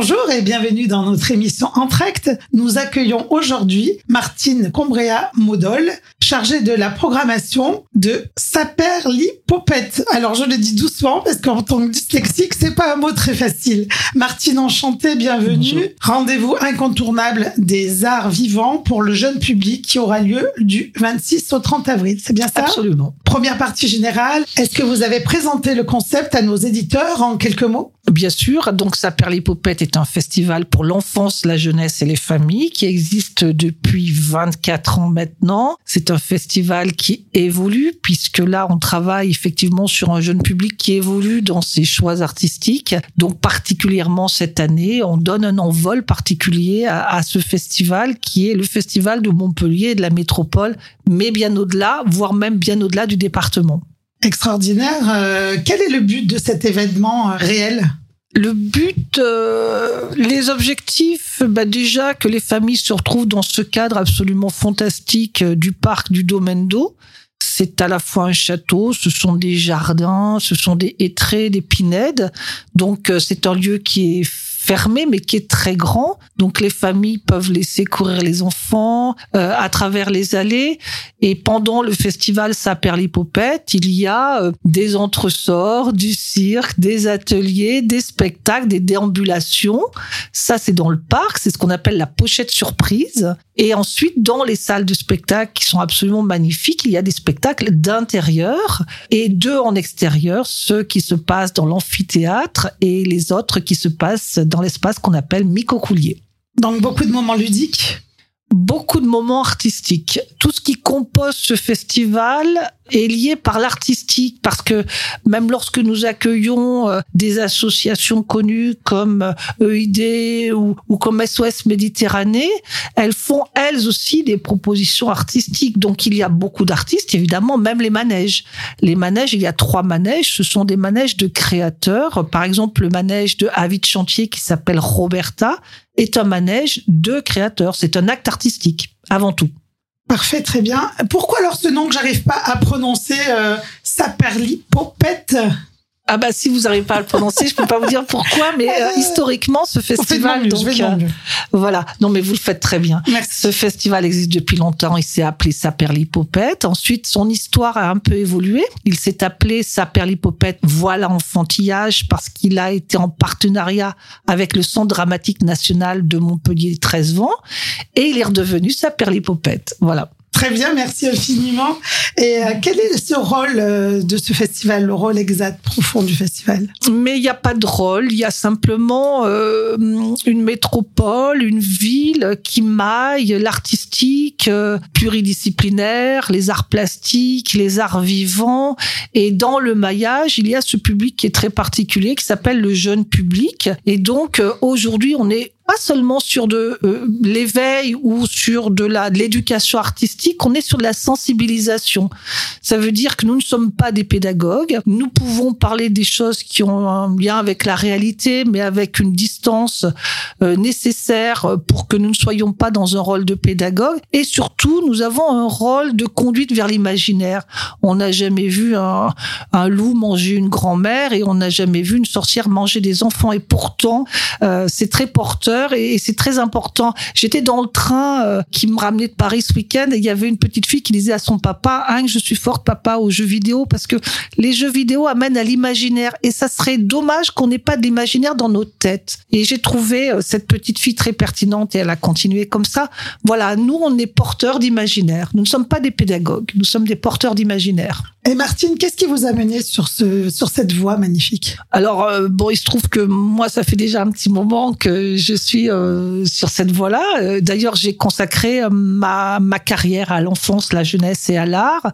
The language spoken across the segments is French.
Bonjour et bienvenue dans notre émission Entracte. Nous accueillons aujourd'hui Martine Combrea Modol, chargée de la programmation de Saperlipopette. Alors je le dis doucement parce qu'en tant que dyslexique, c'est pas un mot très facile. Martine enchantée, bienvenue. Rendez-vous incontournable des arts vivants pour le jeune public qui aura lieu du 26 au 30 avril. C'est bien ça? Absolument. Première partie générale, est-ce que vous avez présenté le concept à nos éditeurs en quelques mots? Bien sûr, donc Saperlipopette est un festival pour l'enfance, la jeunesse et les familles qui existe depuis 24 ans maintenant. C'est un festival qui évolue puisque là on travaille effectivement sur un jeune public qui évolue dans ses choix artistiques. Donc particulièrement cette année, on donne un envol particulier à, à ce festival qui est le festival de Montpellier et de la métropole, mais bien au-delà, voire même bien au-delà du département. Extraordinaire. Euh, quel est le but de cet événement euh, réel? Le but, euh, les objectifs, bah déjà que les familles se retrouvent dans ce cadre absolument fantastique euh, du parc du domaine d'eau. C'est à la fois un château, ce sont des jardins, ce sont des hêtraies, des pinèdes. Donc euh, c'est un lieu qui est fermé mais qui est très grand. Donc les familles peuvent laisser courir les enfants euh, à travers les allées. Et pendant le festival Saperlipopette, il y a euh, des entresorts, du cirque, des ateliers, des spectacles, des déambulations. Ça c'est dans le parc, c'est ce qu'on appelle la pochette surprise. Et ensuite, dans les salles de spectacle qui sont absolument magnifiques, il y a des spectacles d'intérieur et deux en extérieur, ceux qui se passent dans l'amphithéâtre et les autres qui se passent dans l'espace qu'on appelle Micocoulier. Donc beaucoup de moments ludiques. Beaucoup de moments artistiques. Tout ce qui compose ce festival est lié par l'artistique parce que même lorsque nous accueillons euh, des associations connues comme euh, EID ou, comme SOS Méditerranée, elles font elles aussi des propositions artistiques. Donc il y a beaucoup d'artistes, évidemment, même les manèges. Les manèges, il y a trois manèges, ce sont des manèges de créateurs. Par exemple, le manège de Avis de Chantier qui s'appelle Roberta est un manège de créateurs. C'est un acte artistique, avant tout. Parfait, très bien. Pourquoi alors ce nom que j'arrive pas à prononcer, euh, Saperlipopette? Ah bah si vous n'arrivez pas à le prononcer, je peux pas vous dire pourquoi, mais euh, historiquement ce festival, mieux, donc euh, voilà, non mais vous le faites très bien. Merci. Ce festival existe depuis longtemps. Il s'est appelé Saperlipopette. Ensuite, son histoire a un peu évolué. Il s'est appelé Saperlipopette Voilà Enfantillage parce qu'il a été en partenariat avec le Centre dramatique national de Montpellier 13 vents et il est redevenu Saperlipopette. Voilà. Très bien, merci infiniment. Et euh, quel est ce rôle euh, de ce festival, le rôle exact, profond du festival? Mais il n'y a pas de rôle, il y a simplement euh, une métropole, une ville qui maille l'artistique pluridisciplinaire, les arts plastiques, les arts vivants. Et dans le maillage, il y a ce public qui est très particulier, qui s'appelle le jeune public. Et donc aujourd'hui, on est pas seulement sur de euh, l'éveil ou sur de la de l'éducation artistique, on est sur de la sensibilisation. Ça veut dire que nous ne sommes pas des pédagogues. Nous pouvons parler des choses qui ont un lien avec la réalité, mais avec une distance euh, nécessaire pour que nous ne soyons pas dans un rôle de pédagogue. Et surtout, nous avons un rôle de conduite vers l'imaginaire. On n'a jamais vu un, loup manger une grand-mère et on n'a jamais vu une sorcière manger des enfants. Et pourtant, euh, c'est très porteur et, c'est très important. J'étais dans le train euh, qui me ramenait de Paris ce week-end et il y avait une petite fille qui disait à son papa, hein, je suis forte papa aux jeux vidéo parce que les jeux vidéo amènent à l'imaginaire et ça serait dommage qu'on n'ait pas de l'imaginaire dans nos têtes. Et j'ai trouvé euh, cette petite fille très pertinente et elle a continué comme ça. Voilà, nous on est porteurs d'imaginaire. Nous ne sommes pas des pédagogues, nous sommes des porteurs d'imaginaire. Et Martine, qu'est-ce qui vous a mené sur, ce, sur cette voie magnifique? Alors euh, bon, il se trouve que moi, ça fait déjà un petit moment que je suis euh, sur cette voie-là. Euh, D'ailleurs, j'ai consacré euh, ma ma carrière à l'enfance, la jeunesse et à l'art.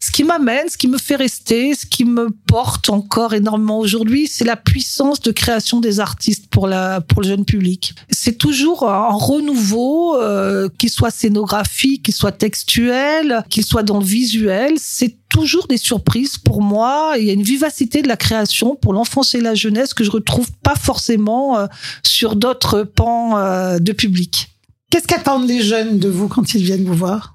Ce qui m'amène, ce qui me fait rester, ce qui me porte encore énormément aujourd'hui, c'est la puissance de création des artistes pour la pour le jeune public. C'est toujours un renouveau, euh, qu'il soit scénographique, qu'il soit textuel, qu'il soit dans le visuel. C'est toujours des surprises pour moi. Il y a une vivacité de la création pour l'enfance et la jeunesse que je retrouve pas forcément euh, sur d'autres pans euh, de public. Qu'est-ce qu'attendent les jeunes de vous quand ils viennent vous voir?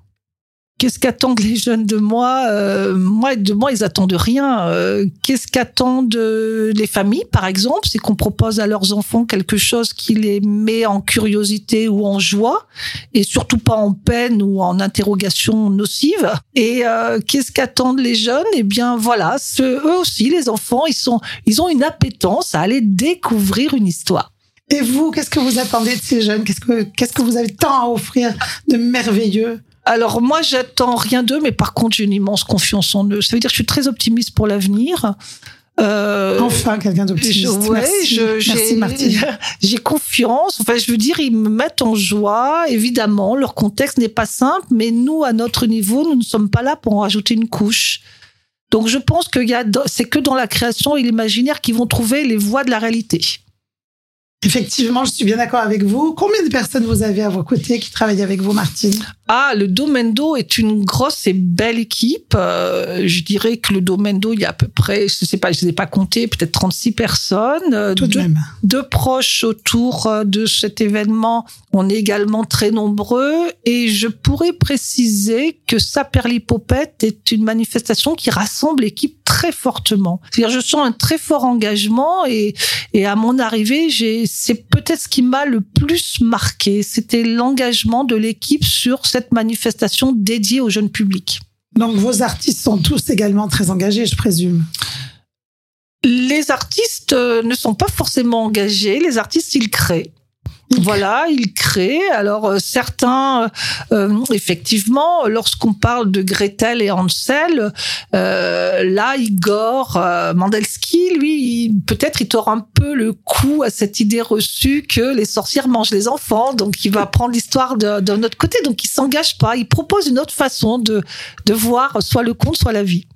Qu'est-ce qu'attendent les jeunes de moi euh, Moi, de moi, ils attendent rien. Euh, Qu'est-ce qu'attendent euh, les familles, par exemple? C'est qu'on propose à leurs enfants quelque chose qui les met en curiosité ou en joie, et surtout pas en peine ou en interrogation nocive. Et euh, qu'est-ce qu'attendent les jeunes? Eh bien, voilà, ce, eux aussi, les enfants, ils sont, ils ont une appétence à aller découvrir une histoire. Et vous, qu'est-ce que vous attendez de ces jeunes? Que qu'est-ce que vous avez tant à offrir de merveilleux? Alors moi, j'attends rien d'eux, mais par contre, j'ai une immense confiance en eux. Ça veut dire que je suis très optimiste pour l'avenir. Euh, enfin, quelqu'un d'optimiste. Ouais, merci, merci Martine. J'ai confiance. Enfin, je veux dire, ils me mettent en joie. Évidemment, leur contexte n'est pas simple, mais nous, à notre niveau, nous ne sommes pas là pour en rajouter une couche. Donc, je pense que c'est que dans la création et l'imaginaire qu'ils vont trouver les voies de la réalité. Effectivement, je suis bien d'accord avec vous. Combien de personnes vous avez à vos côtés qui travaillent avec vous, Martine? Ah, le Domendo est une grosse et belle équipe. Euh, je dirais que le Domendo, il y a à peu près, je sais pas, je ne ai pas compté, peut-être 36 personnes. Euh, Tout de deux, même. deux proches autour euh, de cet événement. On est également très nombreux et je pourrais préciser que Saperlipopette est une manifestation qui rassemble l'équipe très fortement. C'est-à-dire, je sens un très fort engagement et, et à mon arrivée, j'ai, c'est peut-être ce qui m'a le plus marqué. C'était l'engagement de l'équipe sur cette manifestation dédiée au jeune public. Donc, vos artistes sont tous également très engagés, je présume. Les artistes euh, ne sont pas forcément engagés. Les artistes, ils créent. Voilà, ils créent. Alors euh, certains, euh, effectivement, lorsqu'on parle de Gretel et Hansel, euh, là, Igor euh, Mandelski, lui, il- peut-être il tord un peu le coup à cette idée reçue que les sorcières mangent les enfants, donc il va prendre l'histoire d'un autre côté, donc il s'engage pas. Il propose une autre façon de de voir soit le conte, soit la vie.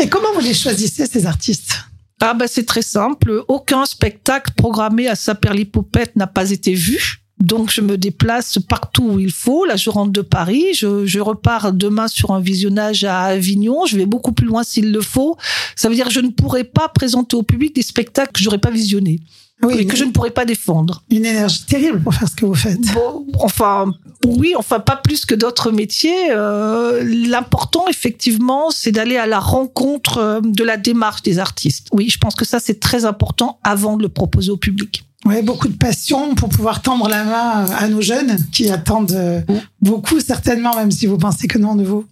Et comment vous les choisissez, ces artistes? Ah bah c'est très simple. Aucun spectacle programmé à Saperlipopette n'a pas été vu. Donc je me déplace partout où il faut. Là, je rentre de Paris. Je, je repars demain sur un visionnage à Avignon. Je vais beaucoup plus loin s'il le faut. Ça veut dire que je ne pourrais pas présenter au public des spectacles que j'aurais pas visionnés et Oui, que je ne pourrais pas défendre. une énergie terrible pour faire ce que vous faites. Bon, enfin, oui, enfin pas plus que d'autres métiers. Euh, L'important, effectivement, c'est d'aller à la rencontre euh, de la démarche des artistes. Oui, je pense que ça, c'est très important avant de le proposer au public. Ouais, beaucoup de passion pour pouvoir tendre la main à nos jeunes qui attendent euh, beaucoup, certainement, même si vous pensez que non de vous.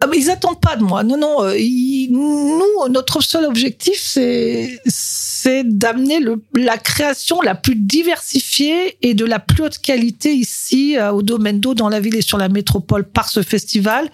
Ah, mais ils attendent pas de moi. Non, non. euh, ils- nous, notre seul objectif, c'est c'est d'amener la création la plus diversifiée et de la plus haute qualité ici euh, au domaine d'eau dans la ville et sur la métropole par ce festival.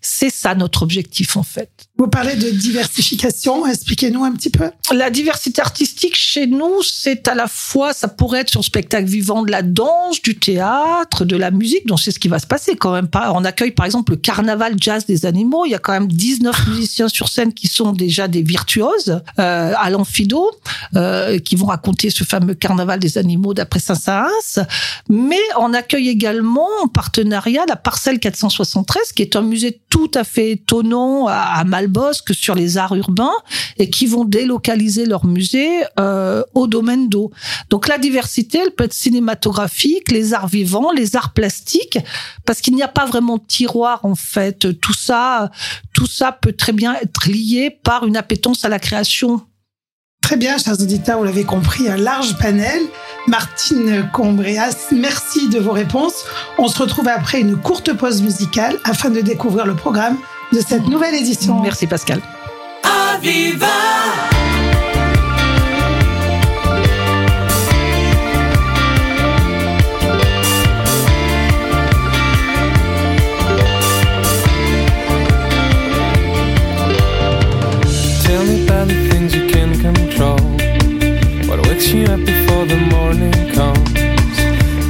C'est ça notre objectif en fait. Vous parlez de diversification, expliquez-nous un petit peu. La diversité artistique chez nous, c'est à la fois, ça pourrait être sur le spectacle vivant de la danse, du théâtre, de la musique, donc c'est ce qui va se passer quand même. On accueille par exemple le carnaval jazz des animaux. Il y a quand même 19 musiciens sur scène qui sont déjà des virtuoses euh, à l'Amphido, euh, qui vont raconter ce fameux carnaval des animaux d'après Saint-Saëns. Mais on accueille également en partenariat la Parcelle 473, qui est un musée tout à fait étonnant à, à Malbosque sur les arts urbains et qui vont délocaliser leur musée euh, au domaine d'eau. Donc la diversité, elle peut être cinématographique, les arts vivants, les arts plastiques, parce qu'il n'y a pas vraiment de tiroir en fait. Tout ça, tout ça peut très bien être lié par une appétence à la création. Très bien, chers auditeurs, vous l'avez compris, un large panel. Martine Combréas, merci de vos réponses. On se retrouve après une courte pause musicale afin de découvrir le programme de cette nouvelle édition. Merci Pascal. Aviva! Tell me about the things you can control. What wakes you up before the morning comes?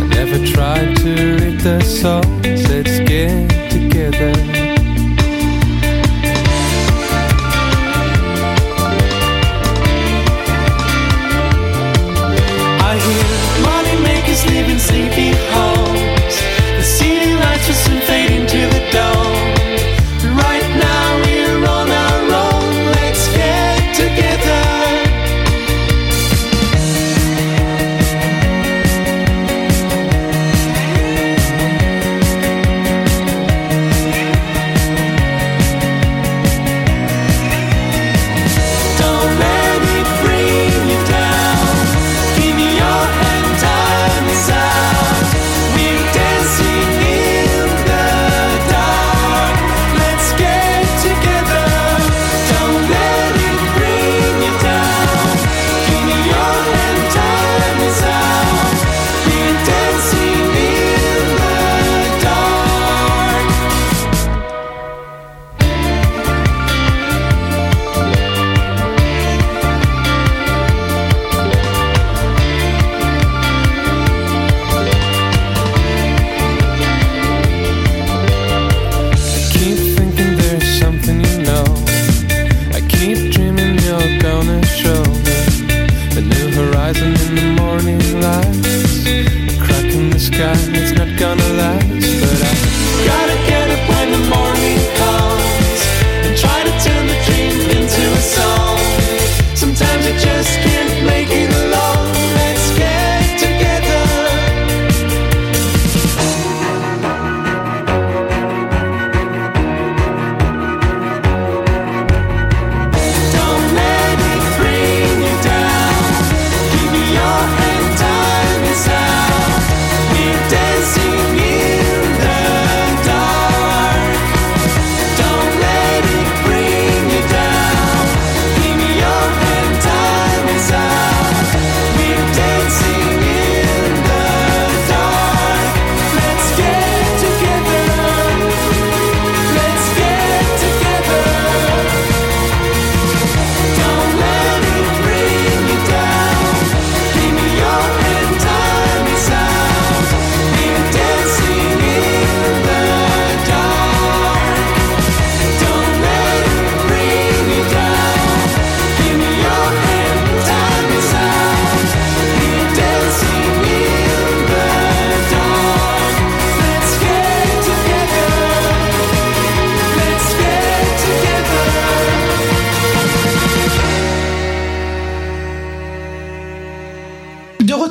I never tried to read the.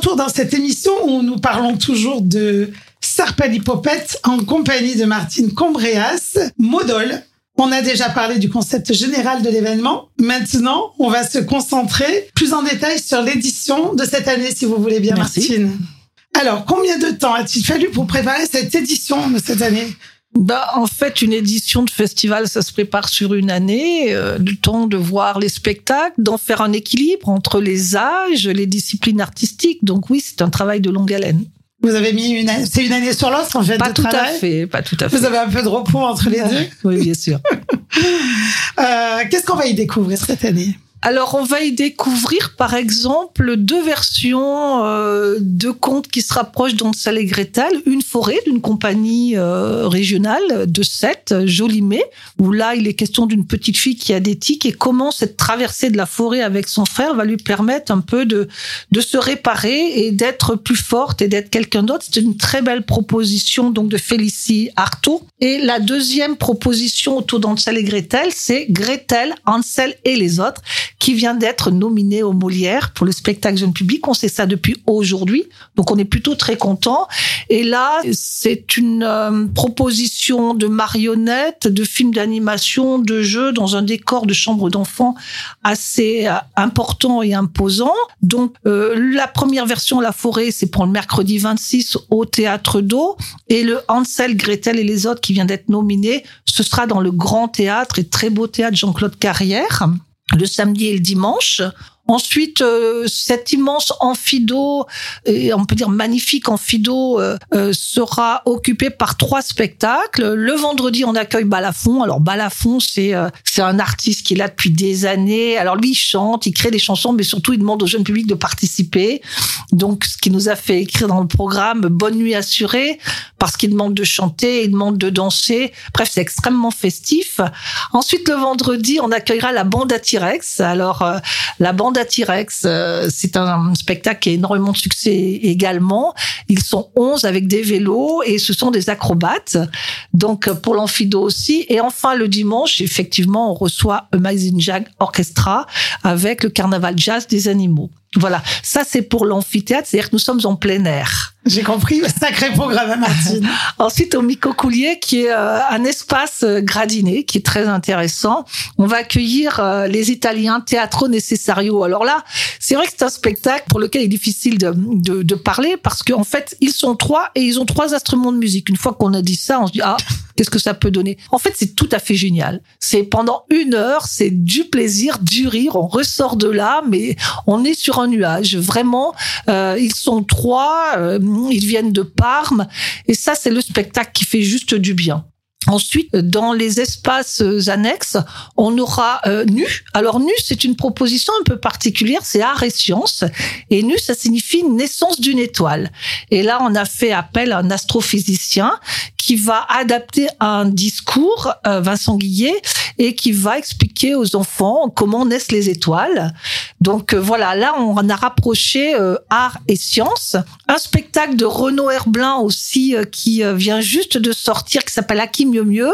Retour dans cette émission où nous parlons toujours de Sarpalipopette en compagnie de Martine Combréas, Modol. On a déjà parlé du concept général de l'événement. Maintenant, on va se concentrer plus en détail sur l'édition de cette année, si vous voulez bien, Merci. Martine. Alors, combien de temps a-t-il fallu pour préparer cette édition de cette année? Bah, en fait, une édition de festival, ça se prépare sur une année, euh, du temps de voir les spectacles, d'en faire un équilibre entre les âges, les disciplines artistiques. Donc oui, c'est un travail de longue haleine. Vous avez mis une année, c'est une année sur l'autre en fait Pas de tout à fait, pas tout à fait. Vous avez un peu de repos entre les deux. Oui, bien sûr. Euh, Qu'est-ce qu'on va y découvrir cette année? Alors, on va y découvrir, par exemple, deux versions euh, de contes qui se rapprochent d'Hansel et Gretel. Une forêt d'une compagnie euh, régionale de Sète, Jolimet, où là, il est question d'une petite fille qui a des tics et comment cette traversée de la forêt avec son frère va lui permettre un peu de, de se réparer et d'être plus forte et d'être quelqu'un d'autre. C'est une très belle proposition donc de Félicie Artaud. Et la deuxième proposition autour d'Hansel et Gretel, c'est Gretel, Hansel et les autres, qui vient d'être nominé au Molière pour le spectacle jeune public. On sait ça depuis aujourd'hui, donc on est plutôt très content. Et là, c'est une euh, proposition de marionnettes, de films d'animation, de jeux dans un décor de chambre d'enfant assez euh, important et imposant. Donc euh, la première version, La Forêt, c'est pour le mercredi 26 au Théâtre d'eau. Et le Hansel, Gretel et les autres qui vient d'être nominé, ce sera dans le Grand Théâtre et très beau théâtre Jean-Claude Carrière le samedi et le dimanche. Ensuite, euh, cet immense amphido, et on peut dire magnifique amphido, euh, euh, sera occupé par trois spectacles. Le vendredi, on accueille Balafon. Alors Balafon, c'est euh, c'est un artiste qui est là depuis des années. Alors lui, il chante, il crée des chansons, mais surtout, il demande au jeune public de participer. Donc, ce qui nous a fait écrire dans le programme Bonne nuit assurée, parce qu'il demande de chanter, il demande de danser. Bref, c'est extrêmement festif. Ensuite, le vendredi, on accueillera la bande à T-Rex. Alors, euh, la bande T-Rex, euh, c'est un spectacle qui a énormément de succès également. Ils sont 11 avec des vélos et ce sont des acrobates. Donc, euh, pour l'amphido aussi. Et enfin, le dimanche, effectivement, on reçoit Amazing Jag Orchestra avec le carnaval jazz des animaux. Voilà, ça c'est pour l'amphithéâtre, c'est-à-dire que nous sommes en plein air. J'ai compris. Sacré programme à Martine. Ensuite, au Micocoulier, qui est euh, un espace euh, gradiné, qui est très intéressant, on va accueillir euh, les Italiens Teatro Necessario. Alors là, c'est vrai que c'est un spectacle pour lequel il est difficile de, de, de parler parce qu'en fait, ils sont trois et ils ont trois instruments de musique. Une fois qu'on a dit ça, on se dit ah, qu'est-ce que ça peut donner? En fait, c'est tout à fait génial. C'est pendant une heure, c'est du plaisir, du rire. On ressort de là, mais on est sur un nuage. Vraiment, euh, ils sont trois. euh, ils viennent de Parme. Et ça, c'est le spectacle qui fait juste du bien. Ensuite, dans les espaces euh, annexes, on aura euh, NU. Alors NU, c'est une proposition un peu particulière, c'est art et sciences. Et NU, ça signifie naissance d'une étoile. Et là, on a fait appel à un astrophysicien qui va adapter un discours, euh, Vincent Guillet, et qui va expliquer aux enfants comment naissent les étoiles. Donc euh, voilà, là on a rapproché euh, art et science. Un spectacle de Renaud Herblin aussi euh, qui vient juste de sortir, qui s'appelle Aki mieux mieux.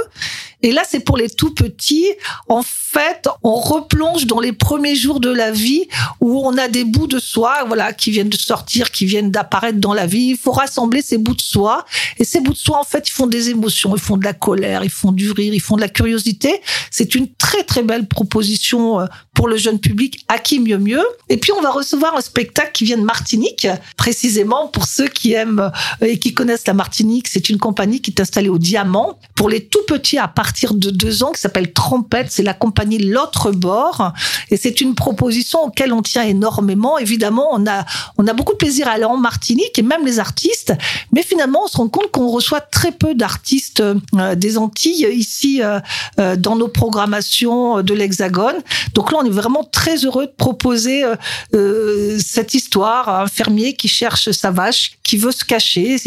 Et là, c'est pour les tout petits. En fait, on replonge dans les premiers jours de la vie où on a des bouts de soi, voilà, qui viennent de sortir, qui viennent d'apparaître dans la vie. Il faut rassembler ces bouts de soi. Et ces bouts de soi, en fait, ils font des émotions, ils font de la colère, ils font du rire, ils font de la curiosité. C'est une très, très belle proposition euh, pour le jeune public. À qui mieux mieux. Et puis, on va recevoir un spectacle qui vient de Martinique, précisément pour ceux qui aiment euh, et qui connaissent la Martinique. C'est une compagnie qui est installée au Diamant pour les tout petits à partir de deux ans qui s'appelle Trompette. C'est la compagnie L'autre bord. Et c'est une proposition auquel on tient énormément. Évidemment, on a, on a beaucoup de plaisir à aller en Martinique et même les artistes. Mais finalement, on se rend compte qu'on reçoit très peu d'artistes euh, des Antilles ici euh, euh, dans nos programmations de l'Hexagone. Donc là, on est vraiment très heureux de proposer cette histoire à un fermier qui cherche sa vache, qui veut se cacher.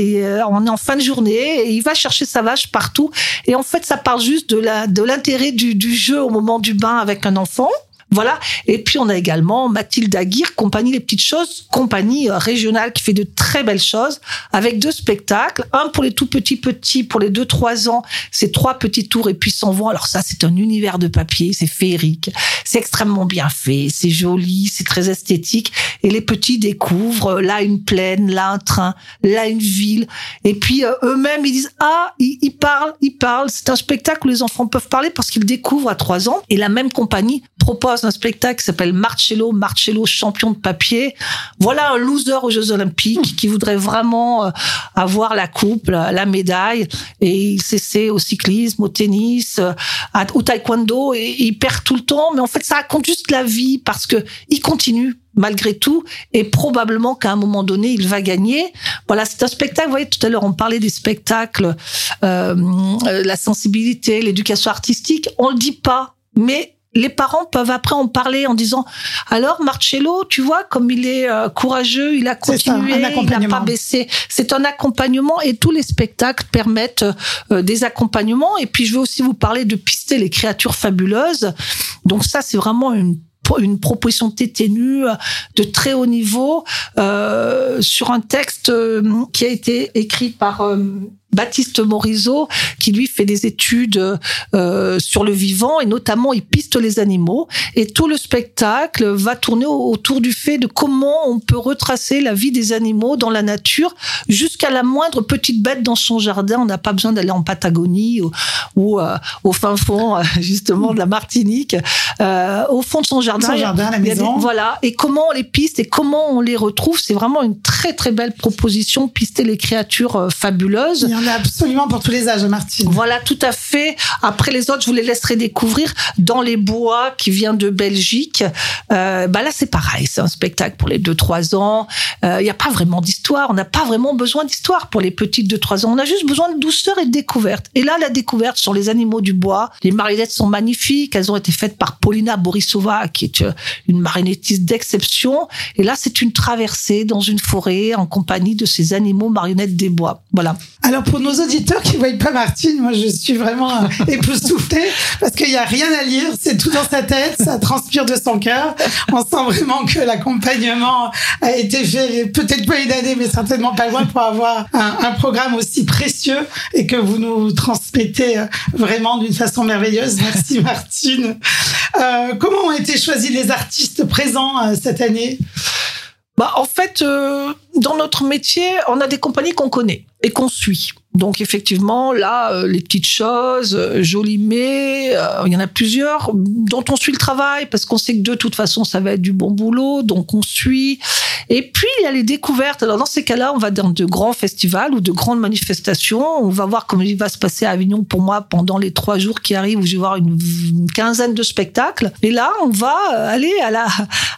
On est en fin de journée et il va chercher sa vache partout. Et en fait, ça parle juste de la de l'intérêt du, du jeu au moment du bain avec un enfant. Voilà. Et puis on a également Mathilde Aguirre, compagnie Les Petites Choses, compagnie euh, régionale qui fait de très belles choses, avec deux spectacles. Un pour les tout petits petits, pour les deux trois ans, c'est trois petits tours et puis s'en vont. Alors ça, c'est un univers de papier, c'est féerique, c'est extrêmement bien fait, c'est joli, c'est très esthétique. Et les petits découvrent euh, là une plaine, là un train, là une ville. Et puis euh, eux-mêmes, ils disent ah, ils, ils parlent, ils parlent. C'est un spectacle où les enfants peuvent parler parce qu'ils découvrent à trois ans. Et la même compagnie propose un spectacle qui s'appelle Marcello, Marcello champion de papier. Voilà un loser aux Jeux Olympiques qui voudrait vraiment euh, avoir la coupe, la, médaille. Et il s'essaie au cyclisme, au tennis, euh, au taekwondo et il perd tout le temps. Mais en fait, ça raconte juste la vie parce que il continue malgré tout, et probablement qu'à un moment donné, il va gagner. Voilà, c'est un spectacle. Vous voyez, tout à l'heure, on parlait des spectacles, euh, la sensibilité, l'éducation artistique. On le dit pas, mais les parents peuvent après en parler en disant alors Marcello, tu vois comme il est euh, courageux, il a ça, continué, il n'a pas baissé. C'est un accompagnement et tous les spectacles permettent euh, des accompagnements. Et puis je vais aussi vous parler de pister les créatures fabuleuses. Donc ça c'est vraiment une une proposition téténue de très haut niveau euh, sur un texte euh, qui a été écrit par euh, Baptiste Morisot, qui lui fait des études euh, sur le vivant et notamment il piste les animaux. Et tout le spectacle va tourner au- autour du fait de comment on peut retracer la vie des animaux dans la nature jusqu'à la moindre petite bête dans son jardin. On n'a pas besoin d'aller en Patagonie ou, ou, euh, au fin fond euh, justement de la Martinique. Euh, au fond de son jardin, Son jardin, la des- maison. voilà. Et comment on les piste et comment on les retrouve, c'est vraiment une très très belle proposition. Pister les créatures fabuleuses. Il y en a absolument pour tous les âges, Martine. Voilà, tout à fait. Après les autres, je vous les laisserai découvrir dans les bois qui vient de Belgique. Euh, bah là, c'est pareil. C'est un spectacle pour les 2-3 ans. Euh, Il n'y a pas vraiment d'histoire. On n'a pas vraiment besoin d'histoire pour les petites de 3 ans. On a juste besoin de douceur et de découverte. Et là, la découverte sur les animaux du bois. Les marionnettes sont magnifiques. Elles ont été faites par Paulina Borisova, qui est euh, une marionnettiste d'exception. Et là, c'est une traversée dans une forêt en compagnie de ces animaux marionnettes des bois. Voilà. Alors pour nos auditeurs qui voient pas Martine, moi je suis vraiment euh, époustouflée parce qu'il y a rien à lire, c'est tout dans sa tête, ça transpire de son cœur. On sent vraiment que l'accompagnement a été fait peut-être pas une année, mais certainement pas loin pour avoir un, programme aussi précieux et que vous nous transmettez euh, vraiment d'une façon merveilleuse. Merci Martine. Euh, comment ont été choisis les artistes présents cette année? Bah, en fait, dans notre métier, on a des compagnies qu'on connaît et qu'on suit. Donc effectivement, là, euh, les petites choses, euh, Jolimé, euh, il y en a plusieurs dont on suit le travail parce qu'on sait que de toute façon, ça va être du bon boulot, donc on suit. Et puis, il y a les découvertes. Alors dans ces cas-là, on va dans de grands festivals ou de grandes manifestations. On va voir comment il va se passer à Avignon pour moi pendant les trois jours qui arrivent où je vais voir une, une quinzaine de spectacles. Et là, on va euh, aller à la,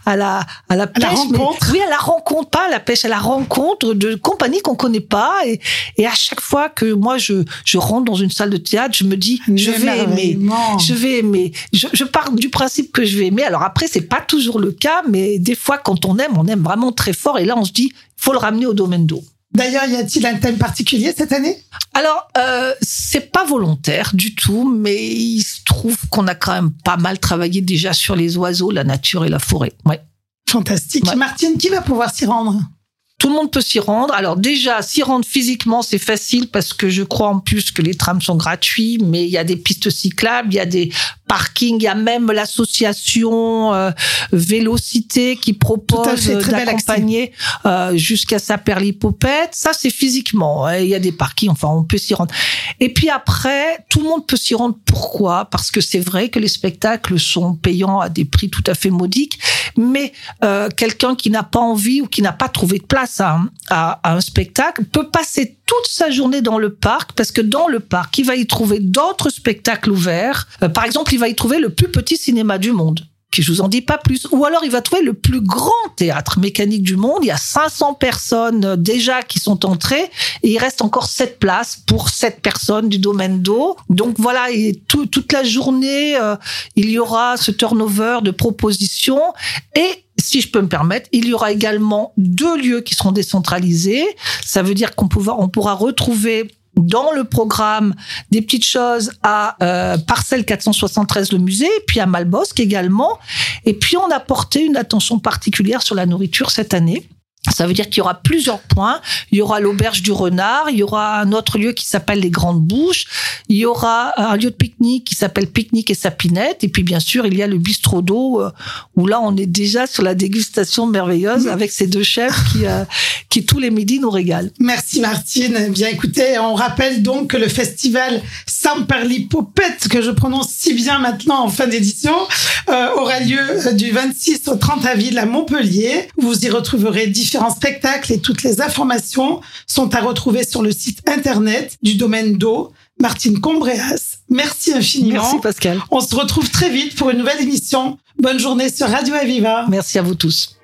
à la, à la, la pêche, mais- rencontre. oui, à la rencontre, pas à la pêche, à la rencontre de compagnies qu'on connaît pas. Et, et à chaque fois que moi je, je rentre dans une salle de théâtre, je me dis je vais aimer, je vais aimer. Je, je pars du principe que je vais aimer. Alors après, c'est pas toujours le cas, mais des fois quand on aime, on aime vraiment très fort. Et là, on se dit, faut le ramener au domaine d'eau. D'ailleurs, y a-t-il un thème particulier cette année? Alors, euh, c'est pas volontaire du tout, mais il se trouve qu'on a quand même pas mal travaillé déjà sur les oiseaux, la nature et la forêt. Ouais. Fantastique. Ouais. Martine, qui va pouvoir s'y rendre? Tout le monde peut s'y rendre. Alors déjà, s'y rendre physiquement, c'est facile parce que je crois en plus que les trams sont gratuits, mais il y a des pistes cyclables, il y a des parkings, il y a même l'association euh, Vélocité qui propose d'accompagner euh, jusqu'à Saperlipopette. Ça, c'est physiquement. hein. Il y a des parkings, enfin, on peut s'y rendre. Et puis après, tout le monde peut s'y rendre. Pourquoi? Parce que c'est vrai que les spectacles sont payants à des prix tout à fait modiques, mais euh, quelqu'un qui n'a pas envie ou qui n'a pas trouvé de place à, à- à un spectacle peut passer toute sa journée dans le parc parce que dans le parc, il va y trouver d'autres spectacles ouverts. Euh, par exemple, il va y trouver le plus petit cinéma du monde. Qui je vous en dis pas plus. Ou alors il va trouver le plus grand théâtre mécanique du monde. Il y a 500 personnes euh, déjà qui sont entrées et il reste encore 7 places pour 7 personnes du domaine d'eau. Donc voilà, et tout- toute la journée, euh, il y aura ce turnover de propositions et si je peux me permettre, il y aura également deux lieux qui seront décentralisés. Ça veut dire qu'on pourra, on pourra retrouver dans le programme des petites choses à euh, Parcelle 473 le musée, puis à Malbosque également. Et puis on a porté une attention particulière sur la nourriture cette année. Ça veut dire qu'il y aura plusieurs points. Il y aura l'auberge du renard, il y aura un autre lieu qui s'appelle les Grandes Bouches, il y aura un lieu de pique-nique qui s'appelle Pique-nique et Sapinette, et puis bien sûr il y a le bistrot d'eau euh, où là on est déjà sur la dégustation merveilleuse avec ces deux chefs qui, euh, qui tous les midis nous régalent. Merci Martine. Bien écoutez, on rappelle donc que le festival Samperlipopette, que je prononce si bien maintenant en fin d'édition, euh, aura lieu euh, du 26 au 30 avril à Montpellier. Vous y retrouverez spectacles et toutes les informations sont à retrouver sur le site internet du domaine d'eau. Martine Combréas, merci infiniment. Merci Pascal. On se retrouve très vite pour une nouvelle émission. Bonne journée sur Radio Aviva. Merci à vous tous.